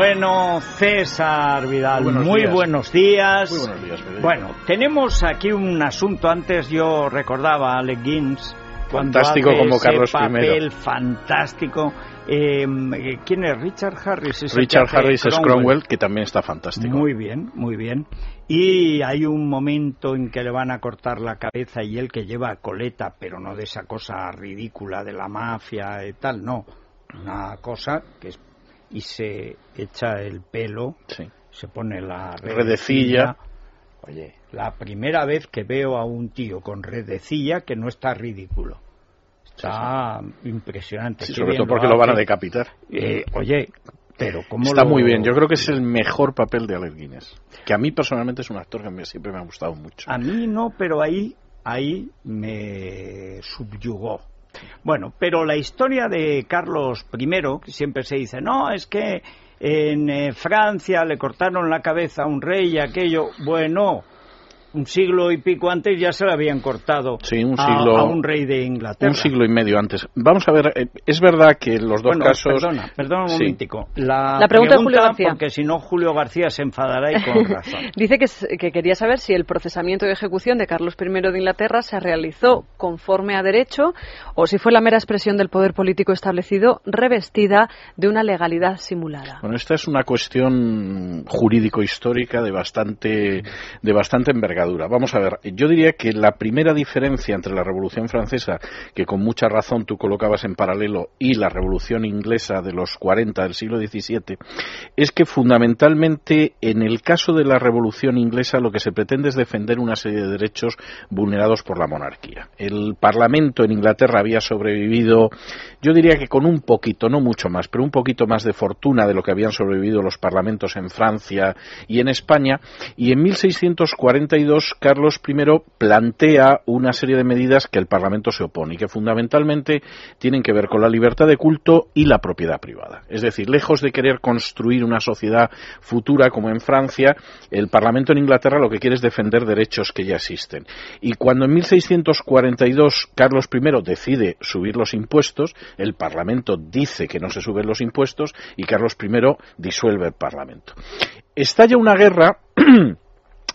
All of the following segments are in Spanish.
Bueno, César Vidal, Buenos muy días. buenos días. Muy buenos días, Federico. Bueno, tenemos aquí un asunto. Antes yo recordaba a Alec Fantástico como Carlos I. papel fantástico. Eh, ¿Quién es? Richard Harris. es Richard Harris es Cromwell, que también está fantástico. Muy bien, muy bien. Y hay un momento en que le van a cortar la cabeza y él que lleva coleta, pero no de esa cosa ridícula de la mafia y tal, no. Una cosa que es... Y se echa el pelo, Sí. se pone la Redecilla. Oye, la primera vez que veo a un tío con redecilla que no está ridículo. Está impresionante. Sí, Qué sobre todo porque lo van a decapitar. Eh, oye, pero ¿cómo Está lo- muy bien. Yo creo que es el mejor papel de Alec Guinness. Que a mí personalmente es un actor que siempre me ha gustado mucho. A mí no, pero ahí, ahí me subyugó. Bueno, pero la historia de Carlos I, que siempre se dice, no, es que en eh, Francia le cortaron la cabeza a un rey y aquello, bueno, un siglo y pico antes ya se le habían cortado Sí, un a- siglo- a, un rey de Inglaterra. Un siglo y medio antes. Vamos a ver, eh, es verdad que los dos Bueno, casos... Perdona, perdona un Sí. momentico. La, La pregunta de Julio García. Porque si no, Julio García se enfadará y con razón. Dice que, que quería saber si el procesamiento de ejecución de Carlos I de Inglaterra se realizó conforme a derecho o si fue la mera expresión del poder político establecido revestida de una legalidad simulada. Bueno, esta es una cuestión jurídico-histórica de bastante, de bastante envergadura. Vamos a ver, yo diría que la primera diferencia entre la Revolución Francesa, que con mucha razón tú colocabas en paralelo, y la Revolución Inglesa de los 40 del siglo XVII, es que fundamentalmente en el caso de la Revolución Inglesa lo que se pretende es defender una serie de derechos vulnerados por la monarquía. El Parlamento en Inglaterra había sobrevivido, yo diría que con un poquito, no mucho más, pero un poquito más de fortuna de lo que habían sobrevivido los parlamentos en Francia y en España, y en 1642 Carlos I plantea una serie de medidas que el Parlamento se opone y que fundamentalmente tienen que ver con la libertad de culto y la propiedad privada. Es decir, lejos de querer construir una sociedad futura como en Francia, el Parlamento en Inglaterra lo que quiere es defender derechos que ya existen. Y cuando en 1642 Carlos I decide subir los impuestos, el Parlamento dice que no se suben los impuestos y Carlos I disuelve el Parlamento. Estalla una guerra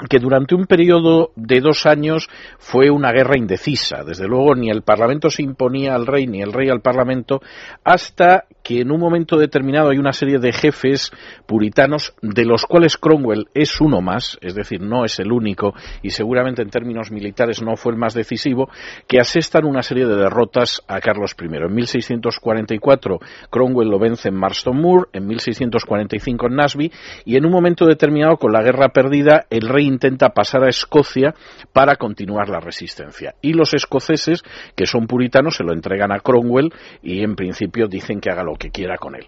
que durante un periodo de dos años fue una guerra indecisa. Desde luego, ni el Parlamento se imponía al rey, ni el rey al Parlamento, hasta que en un momento determinado hay una serie de jefes puritanos, de los cuales Cromwell es uno más, es decir, no es el único, y seguramente en términos militares no fue el más decisivo, que asestan una serie de derrotas a Carlos I. En 1644 Cromwell lo vence en Marston Moor, en 1645 en Nasby, y en un momento determinado, con la guerra perdida, el rey intenta pasar a Escocia para continuar la resistencia. Y los escoceses, que son puritanos, se lo entregan a Cromwell y en principio dicen que haga lo que quiera con él.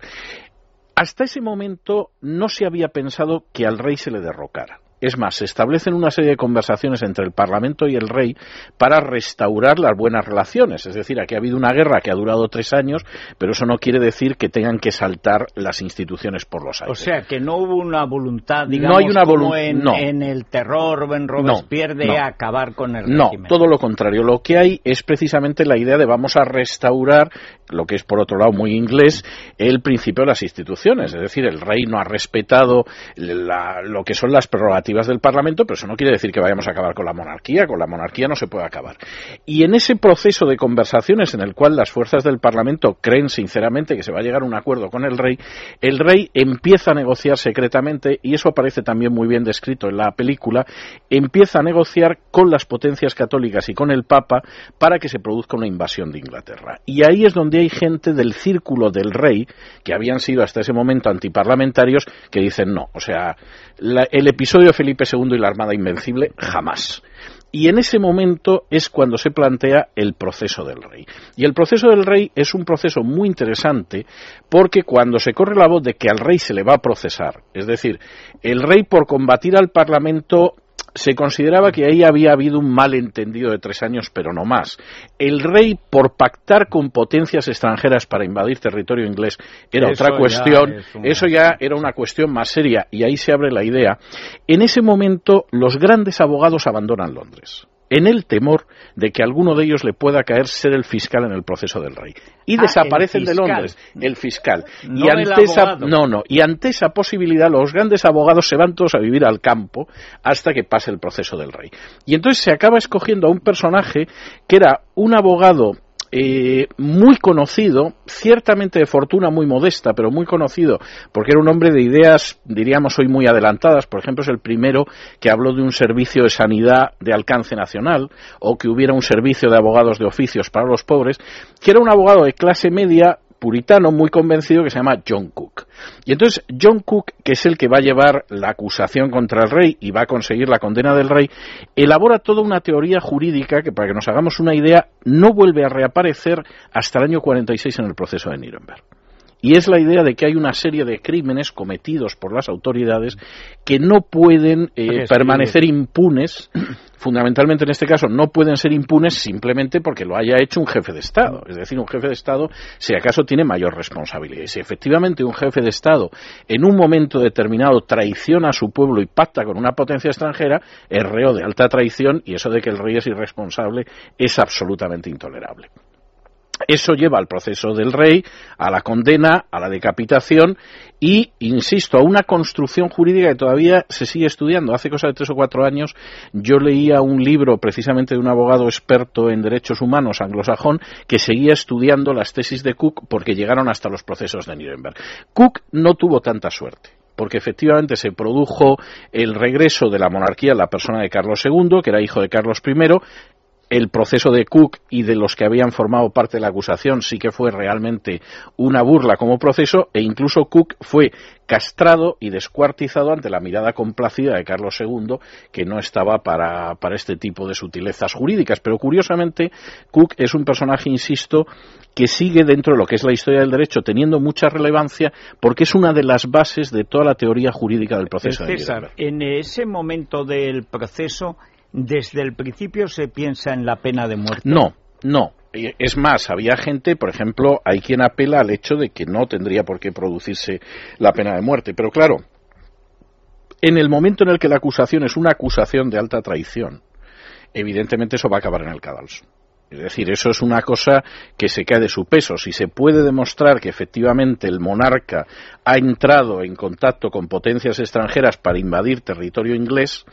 Hasta ese momento no se había pensado que al rey se le derrocara. Es más, se establecen una serie de conversaciones entre el Parlamento y el rey para restaurar las buenas relaciones. Es decir, aquí ha habido una guerra que ha durado tres años, pero eso no quiere decir que tengan que saltar las instituciones por los O aires. sea, que no hubo una voluntad, digamos, hay una como volun- en, no. en el terror o en Robespierre de no. acabar con el No, régimen. todo lo contrario. Lo que hay es precisamente la idea de vamos a restaurar, lo que es por otro lado muy inglés, el principio de las instituciones. Es decir, el rey no ha respetado la- lo que son las prerrogativas del Parlamento, pero eso no quiere decir que vayamos a acabar con la monarquía. Con la monarquía no se puede acabar. Y en ese proceso de conversaciones en el cual las fuerzas del Parlamento creen sinceramente que se va a llegar a un acuerdo con el rey, el rey empieza a negociar secretamente, y eso aparece también muy bien descrito en la película, empieza a negociar con las potencias católicas y con el Papa para que se produzca una invasión de Inglaterra. Y ahí es donde hay gente del círculo del rey, que habían sido hasta ese momento antiparlamentarios, que dicen no. O sea, la- el episodio Felipe II y la Armada Invencible, jamás. y en ese momento es cuando se plantea el proceso del rey. Y el proceso del rey es un proceso muy interesante porque cuando se corre la voz de que al rey se le va a procesar, es decir, el rey por combatir al Parlamento se consideraba que ahí había habido un malentendido de tres años, pero no más. El rey, por pactar con potencias extranjeras para invadir territorio inglés, era otra cuestión. Eso ya era una cuestión más seria, y ahí se abre la idea. En ese momento, los grandes abogados abandonan Londres en el temor de que alguno de ellos le pueda caer ser el fiscal en el proceso del rey. Y ah, desaparecen de Londres el fiscal. y ante esa, no, no, y ante esa posibilidad los grandes abogados se van todos a vivir al campo hasta que pase el proceso del rey. Y entonces se acaba escogiendo a un personaje que era un abogado eh, muy conocido, ciertamente de fortuna muy modesta, pero muy conocido, porque era un hombre de ideas, diríamos hoy, muy adelantadas. Por ejemplo, es el primero que habló de un servicio de sanidad de alcance nacional, o que hubiera un servicio de abogados de oficios para los pobres, que era un abogado de clase media puritano muy convencido que se llama John Cook. Y entonces John Cook, que es el que va a llevar la acusación contra el rey y va a conseguir la condena del rey, elabora toda una teoría jurídica que, para que nos hagamos una idea, no vuelve a reaparecer hasta el año 46 en el proceso de Nuremberg. Y es la idea de que hay una serie de crímenes cometidos por las autoridades que no pueden eh, permanecer impunes fundamentalmente en este caso no pueden ser impunes simplemente porque lo haya hecho un jefe de Estado. Es decir, un jefe de Estado, si acaso tiene mayor responsabilidad. Y si efectivamente un jefe de Estado en un momento determinado traiciona a su pueblo y pacta con una potencia extranjera, es reo de alta traición y eso de que el rey es irresponsable es absolutamente intolerable. Eso lleva al proceso del rey, a la condena, a la decapitación y, insisto, a una construcción jurídica que todavía se sigue estudiando. Hace cosa de tres o cuatro años yo leía un libro precisamente de un abogado experto en derechos humanos anglosajón que seguía estudiando las tesis de Cook porque llegaron hasta los procesos de Nuremberg. Cook no tuvo tanta suerte porque efectivamente se produjo el regreso de la monarquía en la persona de Carlos II, que era hijo de Carlos I, el proceso de Cook y de los que habían formado parte de la acusación sí que fue realmente una burla como proceso e incluso Cook fue castrado y descuartizado ante la mirada complacida de Carlos II que no estaba para, para este tipo de sutilezas jurídicas. Pero curiosamente Cook es un personaje, insisto, que sigue dentro de lo que es la historia del derecho teniendo mucha relevancia porque es una de las bases de toda la teoría jurídica del proceso. César, en ese momento del proceso desde el principio se piensa en la pena de muerte. No, no. Es más, había gente, por ejemplo, hay quien apela al hecho de que no tendría por qué producirse la pena de muerte. Pero claro, en el momento en el que la acusación es una acusación de alta traición, evidentemente eso va a acabar en el cadalso. Es decir, eso es una cosa que se cae de su peso. Si se puede demostrar que efectivamente el monarca ha entrado en contacto con potencias extranjeras para invadir territorio inglés,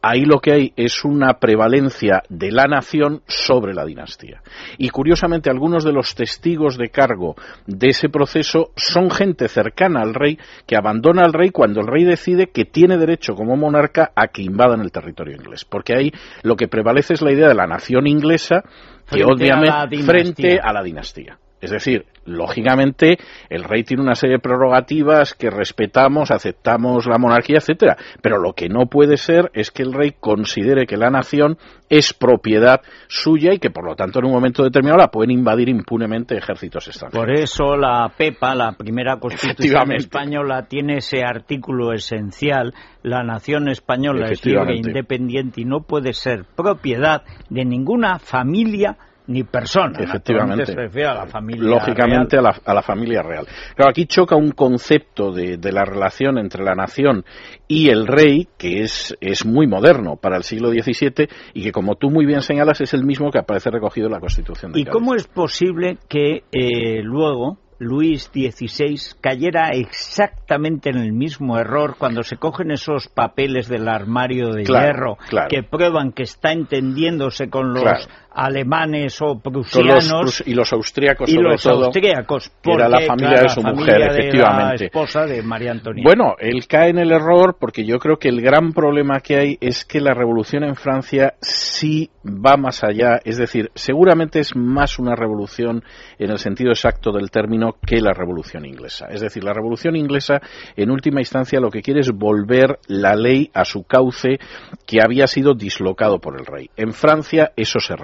ahí lo que hay es una prevalencia de la nación sobre la dinastía. Y curiosamente, algunos de los testigos de cargo de ese proceso son gente cercana al rey que abandona al rey cuando el rey decide que tiene derecho como monarca a que invadan el territorio inglés. Porque ahí lo que prevalece es la idea de la nación inglesa que obviamente frente a la dinastía. Es decir, lógicamente el rey tiene una serie de prerrogativas que respetamos, aceptamos la monarquía, etcétera, pero lo que no puede ser es que el rey considere que la nación es propiedad suya y que por lo tanto en un momento determinado la pueden invadir impunemente ejércitos extranjeros. Por eso la PEPA, la primera constitución española, tiene ese artículo esencial, la nación española es libre e independiente y no puede ser propiedad de ninguna familia ni persona. Efectivamente. a la familia Lógicamente A, la, a la, familia real. Claro, aquí choca un concepto de, de, la relación entre la nación y el rey que es, es muy moderno para el siglo XVII y que, como tú muy bien señalas, es el mismo que aparece recogido en la Constitución de ¿Y cómo es posible que eh, luego Luis XVI cayera exactamente en el mismo error cuando se cogen esos papeles del armario de hierro que prueban que está entendiéndose con los alemanes o prusianos y los austríacos y sobre los todo austríacos era la familia de su mujer efectivamente la esposa de María Antonieta bueno él cae en el error porque yo creo que el gran problema que hay es que la revolución en Francia sí va más allá es decir seguramente es más una revolución en el sentido exacto del término que la revolución inglesa. Es decir la revolución inglesa en última instancia lo que quiere es volver la ley a su cauce que había sido dislocado por el rey. En Francia eso se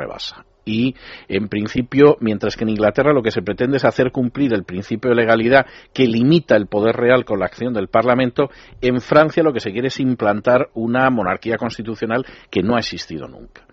y en principio, mientras que en Inglaterra lo que se pretende es hacer cumplir el principio de legalidad que limita el poder real con la acción del Parlamento, en Francia lo que se quiere es implantar una monarquía constitucional que no ha existido nunca.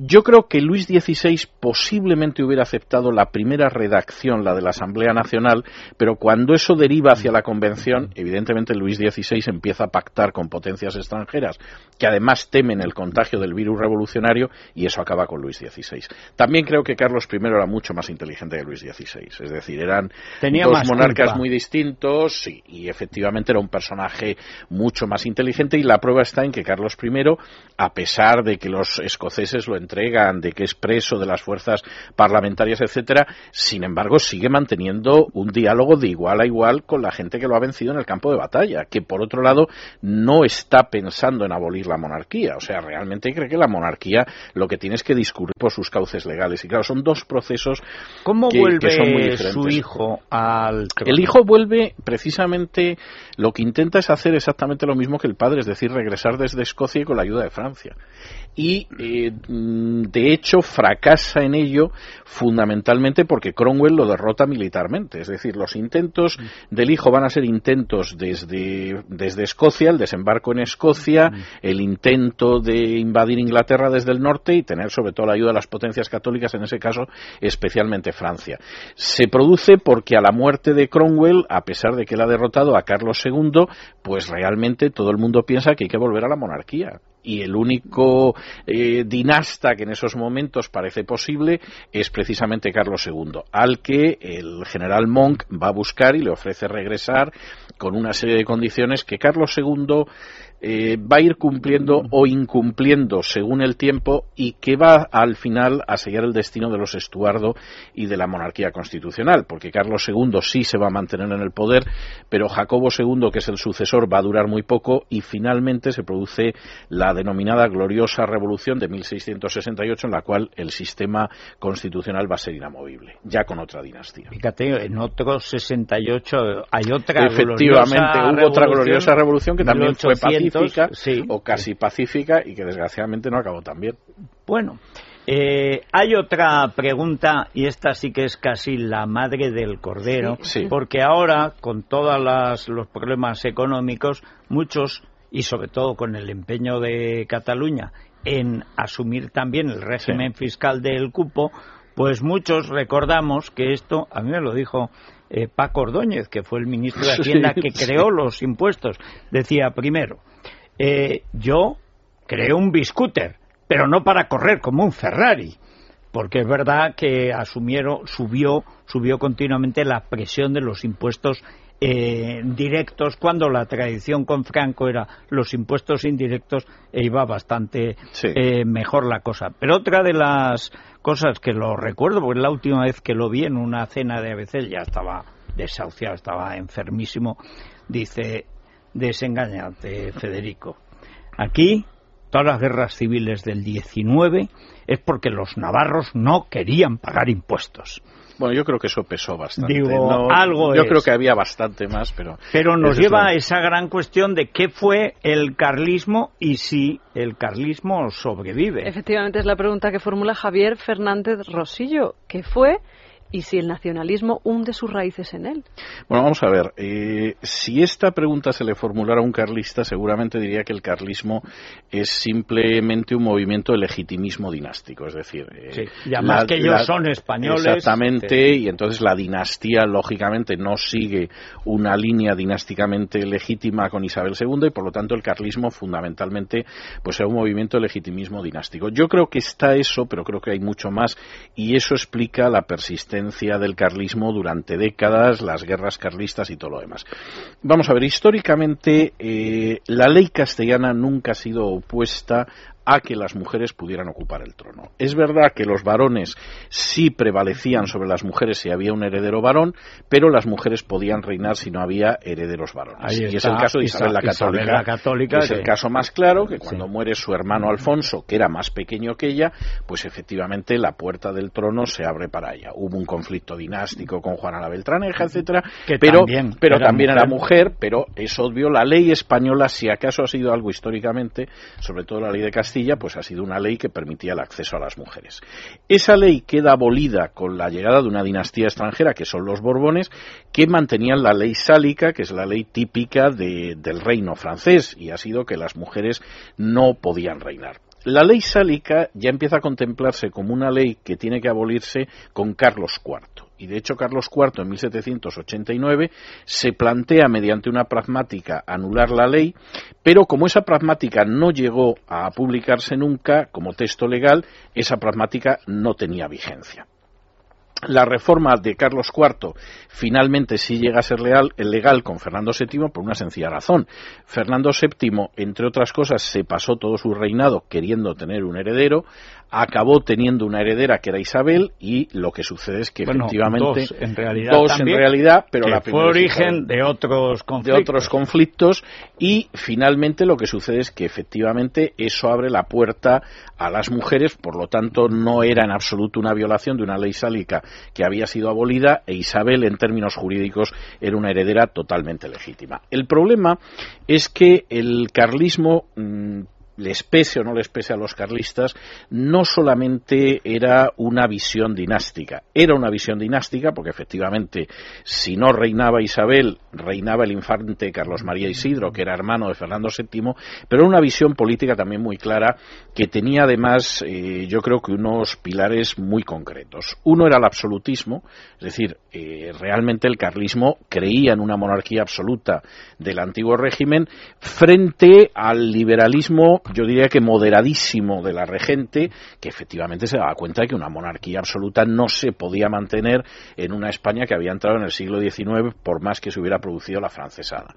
Yo creo que Luis XVI posiblemente hubiera aceptado la primera redacción, la de la Asamblea Nacional, pero cuando eso deriva hacia la Convención, evidentemente Luis XVI empieza a pactar con potencias extranjeras, que además temen el contagio del virus revolucionario, y eso acaba con Luis XVI. También creo que Carlos I era mucho más inteligente que Luis XVI, es decir, eran dos monarcas muy distintos, y efectivamente era un personaje mucho más inteligente, y la prueba está en que Carlos I, a pesar de que los escoceses lo entregan, de que es preso de las fuerzas parlamentarias, etcétera, sin embargo sigue manteniendo un diálogo de igual a igual con la gente que lo ha vencido en el campo de batalla, que por otro lado no está pensando en abolir la monarquía, o sea, realmente cree que la monarquía lo que tiene es que discurrir por sus cauces legales. Y claro, son dos procesos ¿Cómo que, vuelve son muy diferentes. su hijo al trono? El hijo vuelve precisamente lo que intenta es hacer exactamente lo mismo que el padre, es decir, regresar desde Escocia y con la ayuda de Francia y eh, mm, de hecho fracasa en ello fundamentalmente porque Cromwell lo derrota militarmente. Es decir, los intentos del hijo van a ser intentos desde, desde Escocia, el desembarco en Escocia, el intento de invadir Inglaterra desde el norte y tener sobre todo la ayuda de las potencias católicas, en ese caso especialmente Francia. Se produce porque a la muerte de Cromwell, a pesar de que él ha derrotado a Carlos II, pues realmente todo el mundo piensa que hay que volver a la monarquía y el único eh, dinasta que en esos momentos parece posible es precisamente Carlos II, al que el general Monk va a buscar y le ofrece regresar con una serie de condiciones que Carlos II eh, va a ir cumpliendo o incumpliendo según el tiempo y que va al final a sellar el destino de los Estuardo y de la monarquía constitucional, porque Carlos II sí se va a mantener en el poder, pero Jacobo II, que es el sucesor, va a durar muy poco y finalmente se produce la denominada gloriosa revolución de 1668 en la cual el sistema constitucional va a ser inamovible, ya con otra dinastía. Fíjate, en otro 68 hay otra Efectivamente, hubo otra gloriosa revolución que también fue pacífica sí, o casi pacífica y que desgraciadamente no acabó tan bien. Bueno, eh, hay otra pregunta y esta sí que es casi la madre del cordero, Sí, sí. porque ahora con todos los problemas económicos, muchos y sobre todo con el empeño de Cataluña en asumir también el régimen fiscal del cupo, pues muchos recordamos que esto, a mí me lo dijo eh, Paco Ordóñez, que fue el ministro de Hacienda Sí, que sí. creó los impuestos, decía primero, eh, yo creé un biscúter, pero no para correr como un Ferrari, porque es verdad que asumieron, subió, subió continuamente la presión de los impuestos eh, directos, cuando la tradición con Franco era los impuestos indirectos e iba bastante Sí. eh, mejor la cosa. Pero otra de las cosas que lo recuerdo, porque la última vez que lo vi en una cena de ABC ya estaba desahuciado, estaba enfermísimo, dice, desengañate, Federico. Aquí, todas las guerras civiles del 19 es porque los navarros no querían pagar impuestos. Bueno, yo creo que eso pesó bastante. Digo, No, algo yo es. creo que había bastante más, pero... Pero nos lleva a esa gran cuestión de qué fue el carlismo y si el carlismo sobrevive. Efectivamente es la pregunta que formula Javier Fernández Rosillo. ¿Qué fue y si el nacionalismo hunde sus raíces en él? Bueno, vamos a ver. eh, si esta pregunta se le formulara a un carlista, seguramente diría que el carlismo es simplemente un movimiento de legitimismo dinástico. Es decir, eh, Sí, y además que ellos son españoles. Exactamente, Sí. y entonces la dinastía, lógicamente, no sigue una línea dinásticamente legítima con Isabel II y, por lo tanto, el carlismo, fundamentalmente, pues es un movimiento de legitimismo dinástico. Yo creo que está eso, pero creo que hay mucho más, y eso explica la persistencia del carlismo durante décadas, las guerras carlistas y todo lo demás. Vamos a ver, históricamente, eh, la ley castellana nunca ha sido opuesta a que las mujeres pudieran ocupar el trono. Es verdad que los varones sí prevalecían sobre las mujeres si había un heredero varón, pero las mujeres podían reinar si no había herederos varones. y es el caso de Isabel la Católica, es el caso más claro, que cuando muere su hermano Alfonso, que era más pequeño que ella, pues efectivamente la puerta del trono se abre para ella. Hubo un conflicto dinástico con Juana la Beltraneja, etcétera, pero, también, pero también era mujer, pero es obvio, la ley española, si acaso ha sido algo históricamente, sobre todo la ley de Castilla, pues ha sido una ley que permitía el acceso a las mujeres. Esa ley queda abolida con la llegada de una dinastía extranjera, que son los Borbones, que mantenían la ley sálica, que es la ley típica del reino francés, y ha sido que las mujeres no podían reinar. La ley sálica ya empieza a contemplarse como una ley que tiene que abolirse con Carlos IV y de hecho Carlos IV en 1789 se plantea mediante una pragmática anular la ley, pero como esa pragmática no llegó a publicarse nunca como texto legal, esa pragmática no tenía vigencia la reforma de Carlos IV finalmente sí llega a ser legal, legal, con Fernando VII por una sencilla razón. Fernando VII, entre otras cosas, se pasó todo su reinado queriendo tener un heredero, acabó teniendo una heredera que era Isabel y lo que sucede es que efectivamente dos en realidad, dos en realidad pero la fue origen de otros conflictos. de otros conflictos y finalmente lo que sucede es que efectivamente eso abre la puerta a las mujeres por lo tanto no era en absoluto una violación de una ley sálica que había sido abolida e Isabel en términos jurídicos era una heredera totalmente legítima el problema es que el carlismo mm, les pese o no les pese a los carlistas, no solamente era una visión dinástica, era una visión dinástica porque efectivamente si no reinaba Isabel, reinaba el infante Carlos María Isidro, que era hermano de Fernando VII, pero era una visión política también muy clara que tenía además, eh, yo creo que unos pilares muy concretos. Uno era el absolutismo, es decir, eh, realmente el carlismo creía en una monarquía absoluta del antiguo régimen frente al liberalismo yo diría que moderadísimo de la regente, que efectivamente se daba cuenta de que una monarquía absoluta no se podía mantener en una España que había entrado en el siglo XIX, por más que se hubiera producido la francesada.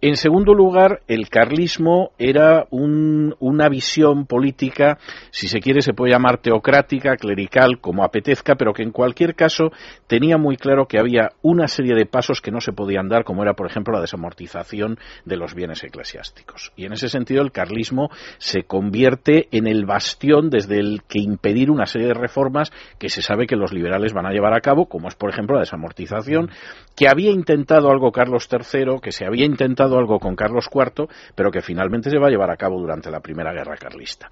En segundo lugar, el carlismo era una visión política, si se quiere, se puede llamar teocrática, clerical, como apetezca, pero que en cualquier caso tenía muy claro que había una serie de pasos que no se podían dar, como era, por ejemplo, la desamortización de los bienes eclesiásticos. Y en ese sentido, el carlismo se convierte en el bastión desde el que impedir una serie de reformas que se sabe que los liberales van a llevar a cabo, como es, por ejemplo, la desamortización, que había intentado algo Carlos III, que se había intentado algo con Carlos IV, pero que finalmente se va a llevar a cabo durante la Primera Guerra Carlista.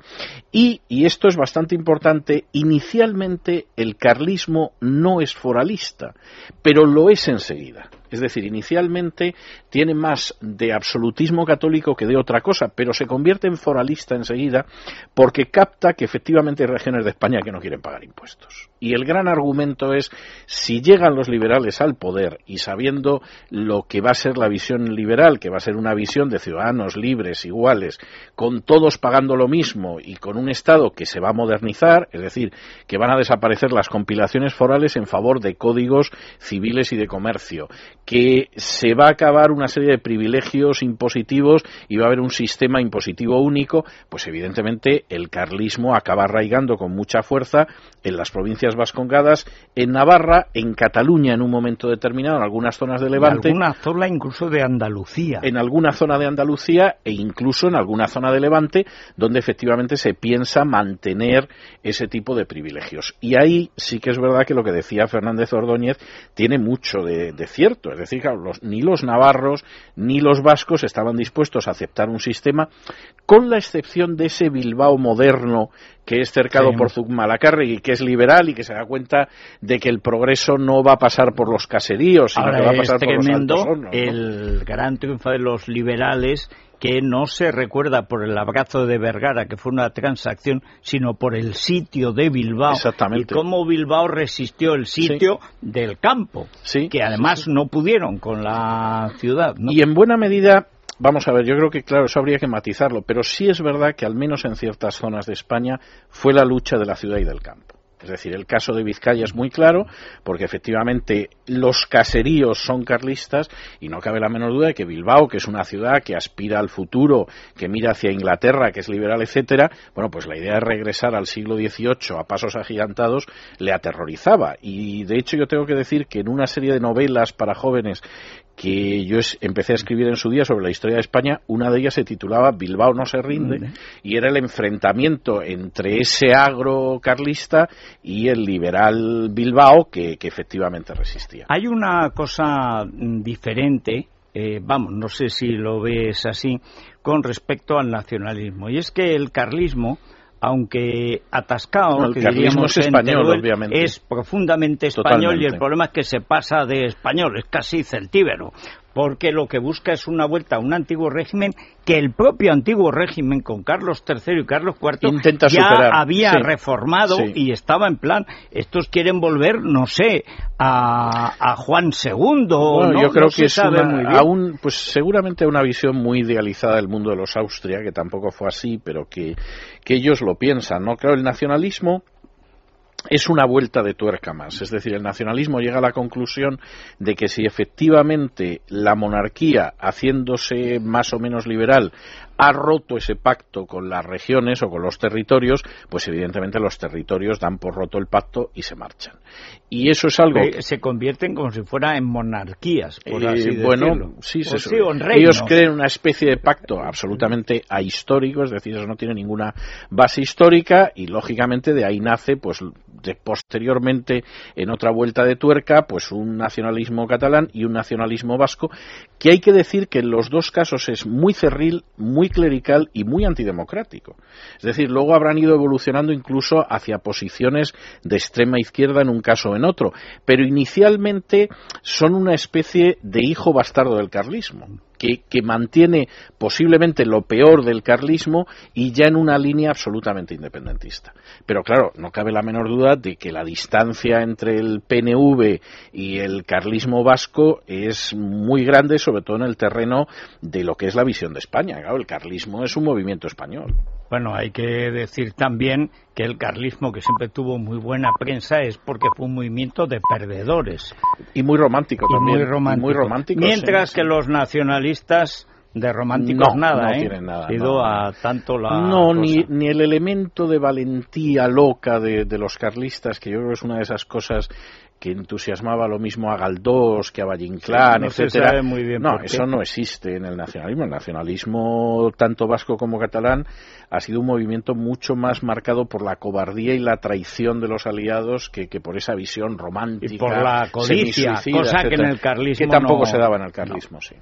Y, y esto es bastante importante, inicialmente el carlismo no es foralista, pero lo es enseguida. Es decir, inicialmente tiene más de absolutismo católico que de otra cosa, pero se convierte en foralista enseguida porque capta que efectivamente hay regiones de España que no quieren pagar impuestos. Y el gran argumento es, si llegan los liberales al poder y sabiendo lo que va a ser la visión liberal, que va a ser una visión de ciudadanos libres, iguales, con todos pagando lo mismo y con un Estado que se va a modernizar, es decir, que van a desaparecer las compilaciones forales en favor de códigos civiles y de comercio, que se va a acabar una serie de privilegios impositivos y va a haber un sistema impositivo único, pues evidentemente el carlismo acaba arraigando con mucha fuerza en las provincias vascongadas, en Navarra, en Cataluña en un momento determinado, en algunas zonas de Levante. En alguna zona incluso de Andalucía. En alguna zona de Andalucía e incluso en alguna zona de Levante, donde efectivamente se piensa mantener ese tipo de privilegios. Y ahí sí que es verdad que lo que decía Fernández Ordóñez tiene mucho de, de cierto. Es decir, ni los navarros ni los vascos estaban dispuestos a aceptar un sistema, con la excepción de ese Bilbao moderno que es cercado por Zumalacárregui, que es liberal y que se da cuenta de que el progreso no va a pasar por los caseríos, sino que va a pasar por los altos el gran triunfo de los liberales que no se recuerda por el abrazo de Vergara, que fue una transacción, sino por el sitio de Bilbao. Exactamente. Y cómo Bilbao resistió el sitio del campo, sí, que además no pudieron con la ciudad. Y en buena medida Vamos a ver, yo creo que, claro, eso habría que matizarlo, pero sí es verdad que al menos en ciertas zonas de España fue la lucha de la ciudad y del campo. Es decir, el caso de Vizcaya es muy claro, porque efectivamente los caseríos son carlistas y no cabe la menor duda de que Bilbao, que es una ciudad que aspira al futuro, que mira hacia Inglaterra, que es liberal, etcétera, bueno, pues la idea de regresar al siglo XVIII a pasos agigantados le aterrorizaba. Y de hecho yo tengo que decir que en una serie de novelas para jóvenes que yo empecé a escribir en su día sobre la historia de España, una de ellas se titulaba Bilbao no se rinde y era el enfrentamiento entre ese agro carlista y el liberal Bilbao que, efectivamente resistía. Hay una cosa diferente, eh, vamos, no sé si lo ves así, con respecto al nacionalismo. Y es que el carlismo aunque atascado, el carlismo es español, obviamente. es profundamente español y el problema es que se pasa de español, es casi celtíbero porque lo que busca es una vuelta a un antiguo régimen que el propio antiguo régimen con Carlos III y Carlos IV ya había reformado y estaba en plan, estos quieren volver, no sé, a, Juan II. Bueno, yo creo que es aún, pues seguramente una visión muy idealizada del mundo de los Austria, que tampoco fue así, pero que, que ellos lo piensan, ¿no? Claro, el nacionalismo es una vuelta de tuerca más. Es decir, el nacionalismo llega a la conclusión de que si efectivamente la monarquía, haciéndose más o menos liberal, ha roto ese pacto con las regiones o con los territorios, pues evidentemente los territorios dan por roto el pacto y se marchan. Y eso es algo que se convierten como si fuera en monarquías, por eh, así bueno, sí, se sí, ellos creen una especie de pacto absolutamente ahistórico, es decir, eso no tiene ninguna base histórica y lógicamente de ahí nace, pues de, posteriormente en otra vuelta de tuerca, pues un nacionalismo catalán y un nacionalismo vasco, que hay que decir que en los dos casos es muy cerril, muy clerical y muy antidemocrático. Es decir, luego habrán ido evolucionando incluso hacia posiciones de extrema izquierda en un caso o en otro, pero inicialmente son una especie de hijo bastardo del carlismo que, mantiene posiblemente lo peor del carlismo y ya en una línea absolutamente independentista. Pero claro, no cabe la menor duda de que la distancia entre el PNV y el carlismo vasco es muy grande, sobre todo en el terreno de lo que es la visión de España. el carlismo es un movimiento español. Bueno, hay que decir también que el carlismo, que siempre tuvo muy buena prensa, es porque fue un movimiento de perdedores. Y muy romántico también. Muy romántico. Mientras que los nacionalistas de románticos nada, no ¿eh? Tienen nada, no. a tanto la no ni, ni el elemento de valentía loca de, de, los carlistas que yo creo que es una de esas cosas que entusiasmaba lo mismo a Galdós que a Valle Inclán, etcétera. no, eso no existe en el nacionalismo. El nacionalismo, tanto vasco como catalán, ha sido un movimiento mucho más marcado por la cobardía y la traición de los aliados que, por esa visión romántica. Y por la codicia, cosa que en el carlismo que tampoco se daba en el carlismo, sí.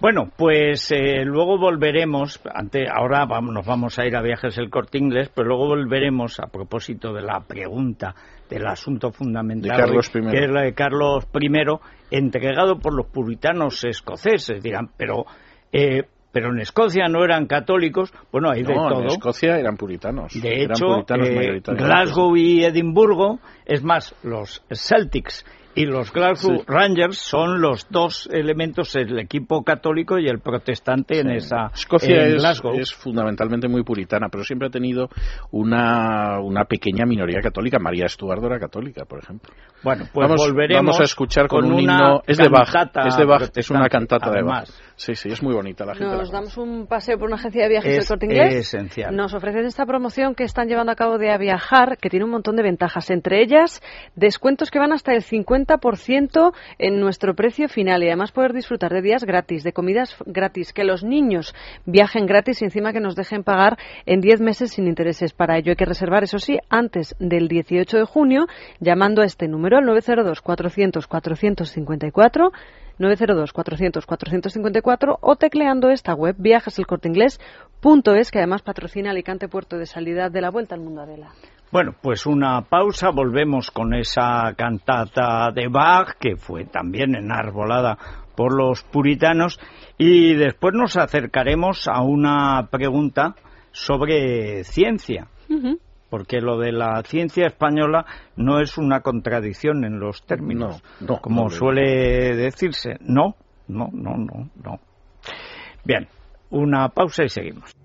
Bueno, pues eh, luego volveremos, ante, ahora vamos, nos vamos a ir a viajes el corte inglés, pero luego volveremos a propósito de la pregunta del asunto fundamental, que es la de Carlos I, entregado por los puritanos escoceses, dirán, pero... Eh, pero en Escocia no eran católicos, bueno, hay de todo. En Escocia eran puritanos. De hecho, eh, Glasgow y Edimburgo, es más, los Celtics y los Glasgow Rangers son los dos elementos, el equipo católico y el protestante en esa Escocia en es, es, fundamentalmente muy puritana, pero siempre ha tenido una, una pequeña minoría católica. María Estuardo era católica, por ejemplo. Bueno, pues volveremos vamos a escuchar con, un himno. Es de Bach, es de Bach, es una cantata de Bach. Sí, sí, es muy bonita la gente. Nos damos un paseo por una agencia de viajes del Corte Inglés. esencial. Nos ofrecen esta promoción que están llevando a cabo de a viajar, que tiene un montón de ventajas. Entre ellas, descuentos que van hasta el 50% en nuestro precio final y además poder disfrutar de días gratis, de comidas gratis, que los niños viajen gratis y encima que nos dejen pagar en 10 meses sin intereses. Para ello hay que reservar, eso sí, antes del 18 de junio, llamando a este número al 902 400 454 902-400-454 o tecleando esta web viajeselcorteinglés.es que además patrocina Alicante Puerto de Salida de la Vuelta al Mundo Adela. Bueno, pues una pausa, volvemos con esa cantata de Bach que fue también enarbolada por los puritanos y después nos acercaremos a una pregunta sobre ciencia porque lo de la ciencia española no es una contradicción en los términos, como suele decirse. No, no, no, no, no. Bien, una pausa y seguimos.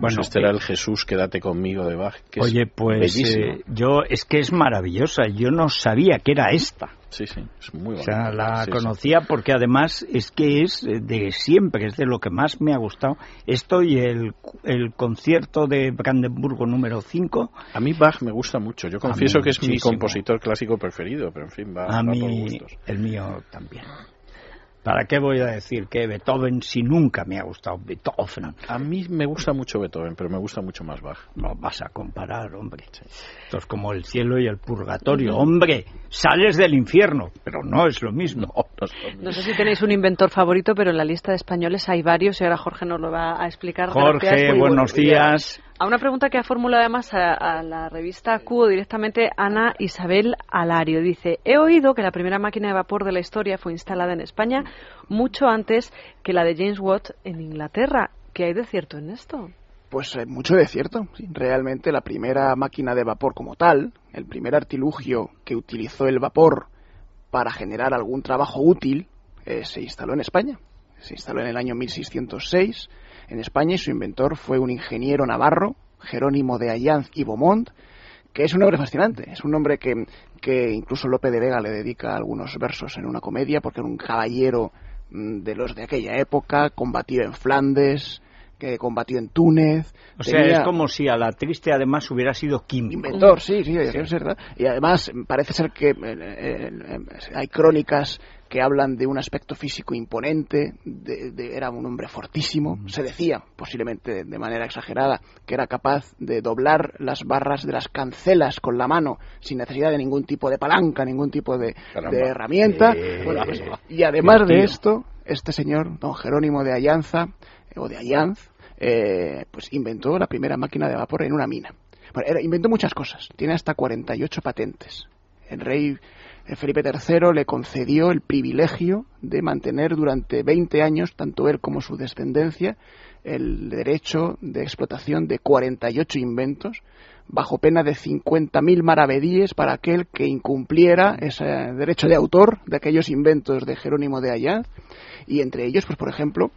Bueno, pues este era el Jesús, quédate conmigo de Bach. Que Oye, pues eh, yo es que es maravillosa. Yo no sabía que era esta. Sí, sí, es muy bonita. O sea, la conocía porque además es que es de siempre, es de lo que más me ha gustado. Esto y el, el concierto de Brandenburgo número 5. A mí Bach me gusta mucho. Yo confieso que es mi compositor clásico preferido, pero en fin, va, a mí, el mío también. ¿Para qué voy a decir que Beethoven si nunca me ha gustado Beethoven? A mí me gusta mucho Beethoven, pero me gusta mucho más Bach. No vas a comparar, hombre. Esto es como el cielo y el purgatorio. Hombre, sales del infierno, pero no es lo mismo. No, sé si tenéis un inventor favorito, pero en la lista de españoles hay varios y ahora Jorge nos lo va a explicar. Jorge, buenos días. A una pregunta que ha formulado además a, la revista Cubo directamente Ana Isabel Alario. Dice, he oído que la primera máquina de vapor de la historia fue instalada en España mucho antes que la de James Watt en Inglaterra. ¿Qué hay de cierto en esto? Pues eh, mucho de cierto. realmente la primera máquina de vapor como tal, el primer artilugio que utilizó el vapor para generar algún trabajo útil, eh, se instaló en España. Se instaló en el año 1606 en España y su inventor fue un ingeniero navarro, Jerónimo de Allanz y Beaumont, que es un nombre fascinante. Es un nombre que, que incluso Lope de Vega le dedica algunos versos en una comedia, porque era un caballero mm, de los de aquella época, combatió en Flandes, que combatió en Túnez. O sea, es como si a la triste además hubiera sido químico. Inventor, sí, sí, Y además parece ser que eh, eh, eh, hay crónicas que hablan de un aspecto físico imponente, de, era un hombre fortísimo, se decía, posiblemente de manera exagerada, que era capaz de doblar las barras de las cancelas con la mano sin necesidad de ningún tipo de palanca, ningún tipo de, herramienta. Pues, y además de esto, este señor, don Jerónimo de Allanza, o de Allanz, eh, pues inventó la primera máquina de vapor en una mina. inventó muchas cosas, tiene hasta 48 patentes. El rey Felipe III le concedió el privilegio de mantener durante 20 años, tanto él como su descendencia, el derecho de explotación de 48 inventos, bajo pena de 50.000 maravedíes para aquel que incumpliera ese derecho de autor de aquellos inventos de Jerónimo de Allanz, y entre ellos, pues por ejemplo,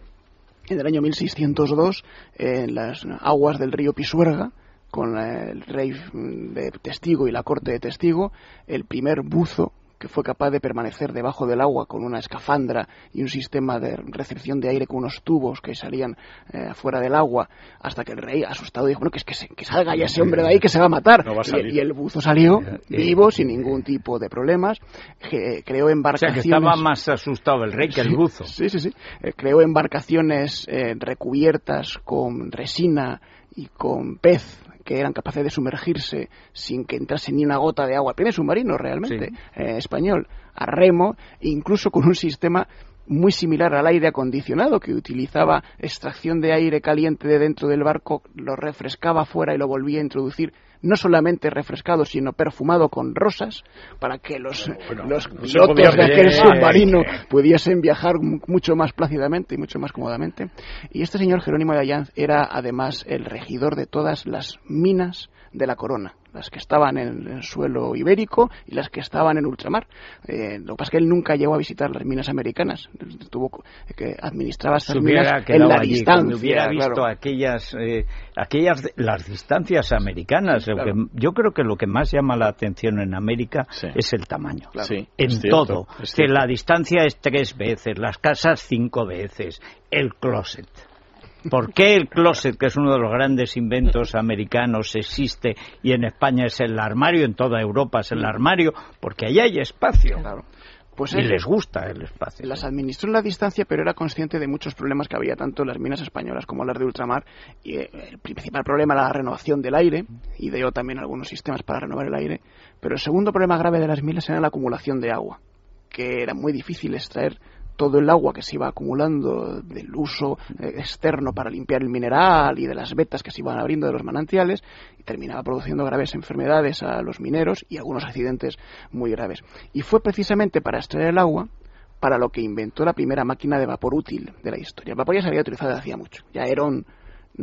en el año 1602, en las aguas del río Pisuerga, con el rey de testigo y la corte de testigo, el primer buzo que fue capaz de permanecer debajo del agua con una escafandra y un sistema de recepción de aire con unos tubos que salían eh, afuera del agua, hasta que el rey, asustado, dijo, bueno, que, es que, salga ya ese hombre de ahí que se va a matar. y, el buzo salió vivo, sin ningún tipo de problemas, creó embarcaciones... O sea, que estaba más asustado el rey que el buzo. Sí, sí, sí. Eh, creó embarcaciones eh, recubiertas con resina y con pez que eran capaces de sumergirse sin que entrase ni una gota de agua. El primer submarino realmente eh, español a remo, incluso con un sistema muy similar al aire acondicionado, que utilizaba extracción de aire caliente de dentro del barco, lo refrescaba fuera y lo volvía a introducir no solamente refrescado, sino perfumado con rosas, para que los, los pilotos de aquel submarino pudiesen viajar mucho más plácidamente y mucho más cómodamente. Y este señor Jerónimo de Allanz era además el regidor de todas las minas de la corona las que estaban en el suelo ibérico y las que estaban en ultramar. Eh, lo que pasa es que él nunca llegó a visitar las minas americanas, tuvo que administraba estas minas en la distancia. hubiera visto aquellas, eh, aquellas las distancias americanas, yo creo que lo que más llama la atención en América es el tamaño. en todo, que la distancia es tres veces, las casas cinco veces, el closet. ¿Por qué el closet, que es uno de los grandes inventos americanos, existe y en España es el armario, en toda Europa es el armario? Porque allá hay espacio. Pues y les gusta el espacio. Las administró en la distancia, pero era consciente de muchos problemas que había tanto en las minas españolas como en las de ultramar. Y eh, el principal problema era la renovación del aire, ideó también algunos sistemas para renovar el aire. Pero el segundo problema grave de las minas era la acumulación de agua, que era muy difícil extraer todo el agua que se iba acumulando del uso eh, externo para limpiar el mineral y de las vetas que se iban abriendo de los manantiales y terminaba produciendo graves enfermedades a los mineros y algunos accidentes muy graves. Y fue precisamente para extraer el agua para lo que inventó la primera máquina de vapor útil de la historia. El vapor ya se había utilizado desde hacía mucho. Ya Herón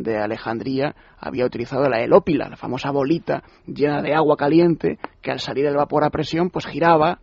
de Alejandría había utilizado la elópila, la famosa bolita llena de agua caliente que al salir el vapor a presión pues giraba,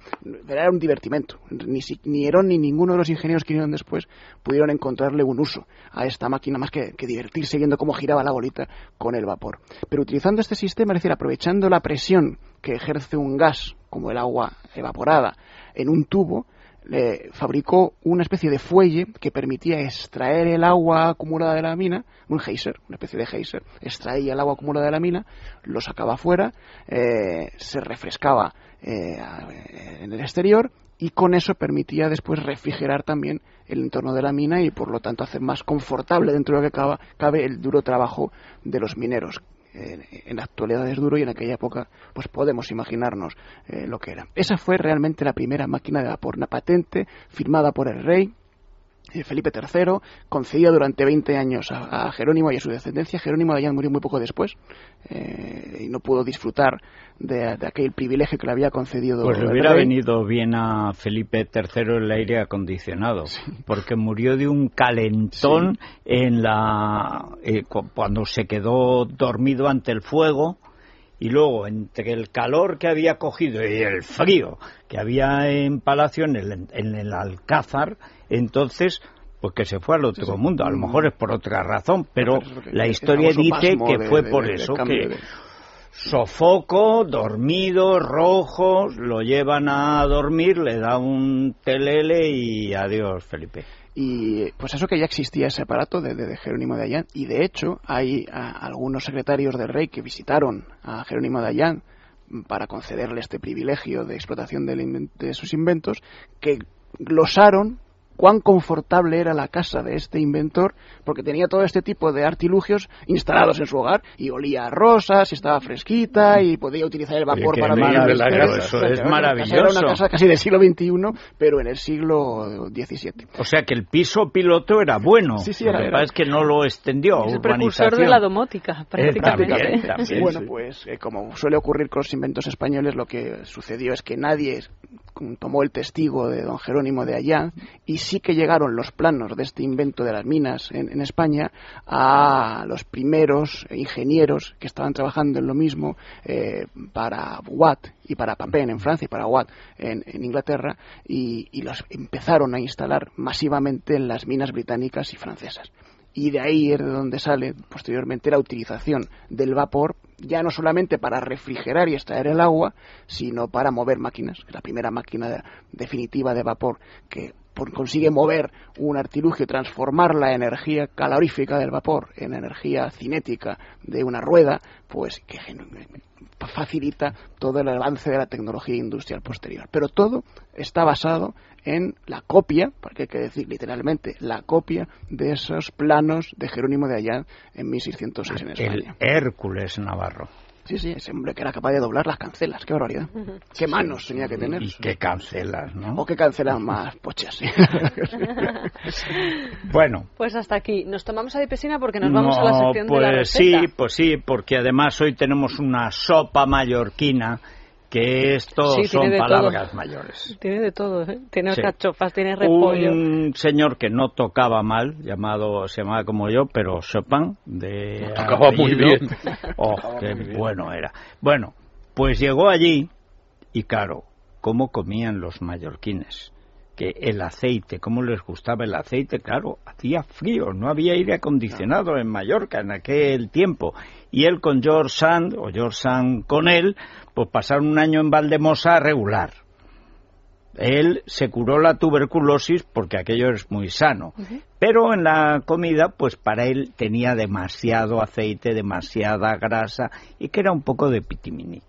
era un divertimento. Ni, ni Herón ni ninguno de los ingenieros que vinieron después pudieron encontrarle un uso a esta máquina más que, que divertirse viendo cómo giraba la bolita con el vapor. Pero utilizando este sistema, es decir, aprovechando la presión que ejerce un gas como el agua evaporada en un tubo, le fabricó una especie de fuelle que permitía extraer el agua acumulada de la mina, un geyser, una especie de geyser, extraía el agua acumulada de la mina, lo sacaba afuera, eh, se refrescaba eh, en el exterior y con eso permitía después refrigerar también el entorno de la mina y por lo tanto hacer más confortable dentro de lo que cabe el duro trabajo de los mineros en la actualidad es duro y en aquella época pues podemos imaginarnos eh, lo que era. Esa fue realmente la primera máquina de vapor, una patente firmada por el rey Felipe III, concedida durante 20 años a, Jerónimo y a su descendencia. Jerónimo de Allán murió muy poco después eh, y no pudo disfrutar de, aquel privilegio que le había concedido. Pues le hubiera venido bien a Felipe III el aire acondicionado, porque murió de un calentón en la eh, cuando se quedó dormido ante el fuego y luego entre el calor que había cogido y el frío que había en Palacio, en el, en el Alcázar, entonces pues que se fue al otro mundo. A lo mejor es por otra razón, pero la historia dice que fue por eso, que sofoco, dormido, rojo, lo llevan a dormir, le da un telele y adiós, Felipe. Y pues eso que ya existía ese aparato de, de, Jerónimo de Allán, y de hecho hay algunos secretarios del rey que visitaron a Jerónimo de Allán para concederle este privilegio de explotación de, de sus inventos, que glosaron cuán confortable era la casa de este inventor, porque tenía todo este tipo de artilugios instalados en su hogar, y olía a rosas, y estaba fresquita, y podía utilizar el vapor para Eso es maravilloso. Era una casa casi del siglo XXI, pero en el siglo XVII. O sea que el piso piloto era bueno. Sí, sí, era, lo que pasa es que no lo extendió. Es el precursor de la domótica, prácticamente. bueno, pues eh, como suele ocurrir con los inventos españoles, lo que sucedió es que nadie tomó el testigo de don Jerónimo de allá y sí que llegaron los planos de este invento de las minas en, España a los primeros ingenieros que estaban trabajando en lo mismo eh, para Watt y para Papen en Francia y para Watt en, Inglaterra y los empezaron a instalar masivamente en las minas británicas y francesas y de ahí es de donde sale posteriormente la utilización del vapor ya no solamente para refrigerar y extraer el agua, sino para mover máquinas. La primera máquina definitiva de vapor que consigue mover un artilugio, transformar la energía calorífica del vapor en energía cinética de una rueda, pues que facilita todo el avance de la tecnología industrial posterior. Pero todo está basado en la copia, porque hay que decir literalmente, la copia de esos planos de Jerónimo de Allá en 1606 en España. El Hércules Navarro. Sí, sí, ese hombre que era capaz de doblar las cancelas, qué barbaridad. Qué manos tenía que tener. Y qué cancelas, ¿no? O qué cancelas más pochas, sí. bueno. Pues hasta aquí. ¿Nos tomamos a dipesina porque nos vamos a la sección pues de la receta? Sí, pues sí, porque además hoy tenemos una sopa mallorquina que esto son palabras mayores. Tiene de todo, ¿eh? tiene cachofas, tiene repollo. Un señor que no tocaba mal, llamado, se llamaba como yo, pero Chopin, de tocaba muy bien. Oh, qué bueno era. Bueno, pues llegó allí y claro, ¿cómo comían los mallorquines? Que el aceite, cómo les gustaba el aceite, claro, hacía frío, no había aire acondicionado en Mallorca en aquel tiempo. Y él con George Sand, o George Sand con él, pues pasaron un año en Valdemosa regular. Él se curó la tuberculosis porque aquello es muy sano. Pero en la comida, pues para él tenía demasiado aceite, demasiada grasa y que era un poco de pitimini.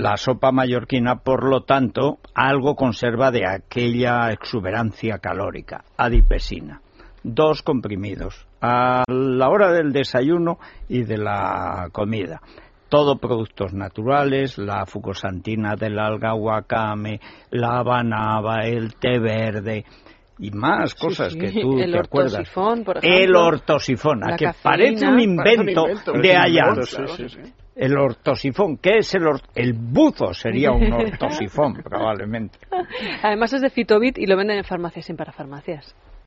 La sopa mallorquina, por lo tanto, algo conserva de aquella exuberancia calórica, adipesina. Dos comprimidos a la hora del desayuno y de la comida. Todo productos naturales, la fucosantina del alga wakame, la banaba, el té verde, y más cosas que tú el te acuerdas. Por ejemplo, el ortosifón, a que parece un invento, de allá el ortosifón. ¿Qué es el El buzo sería un ortosifón, probablemente. Además es de Fitobit y lo venden en farmacias y en parafarmacias.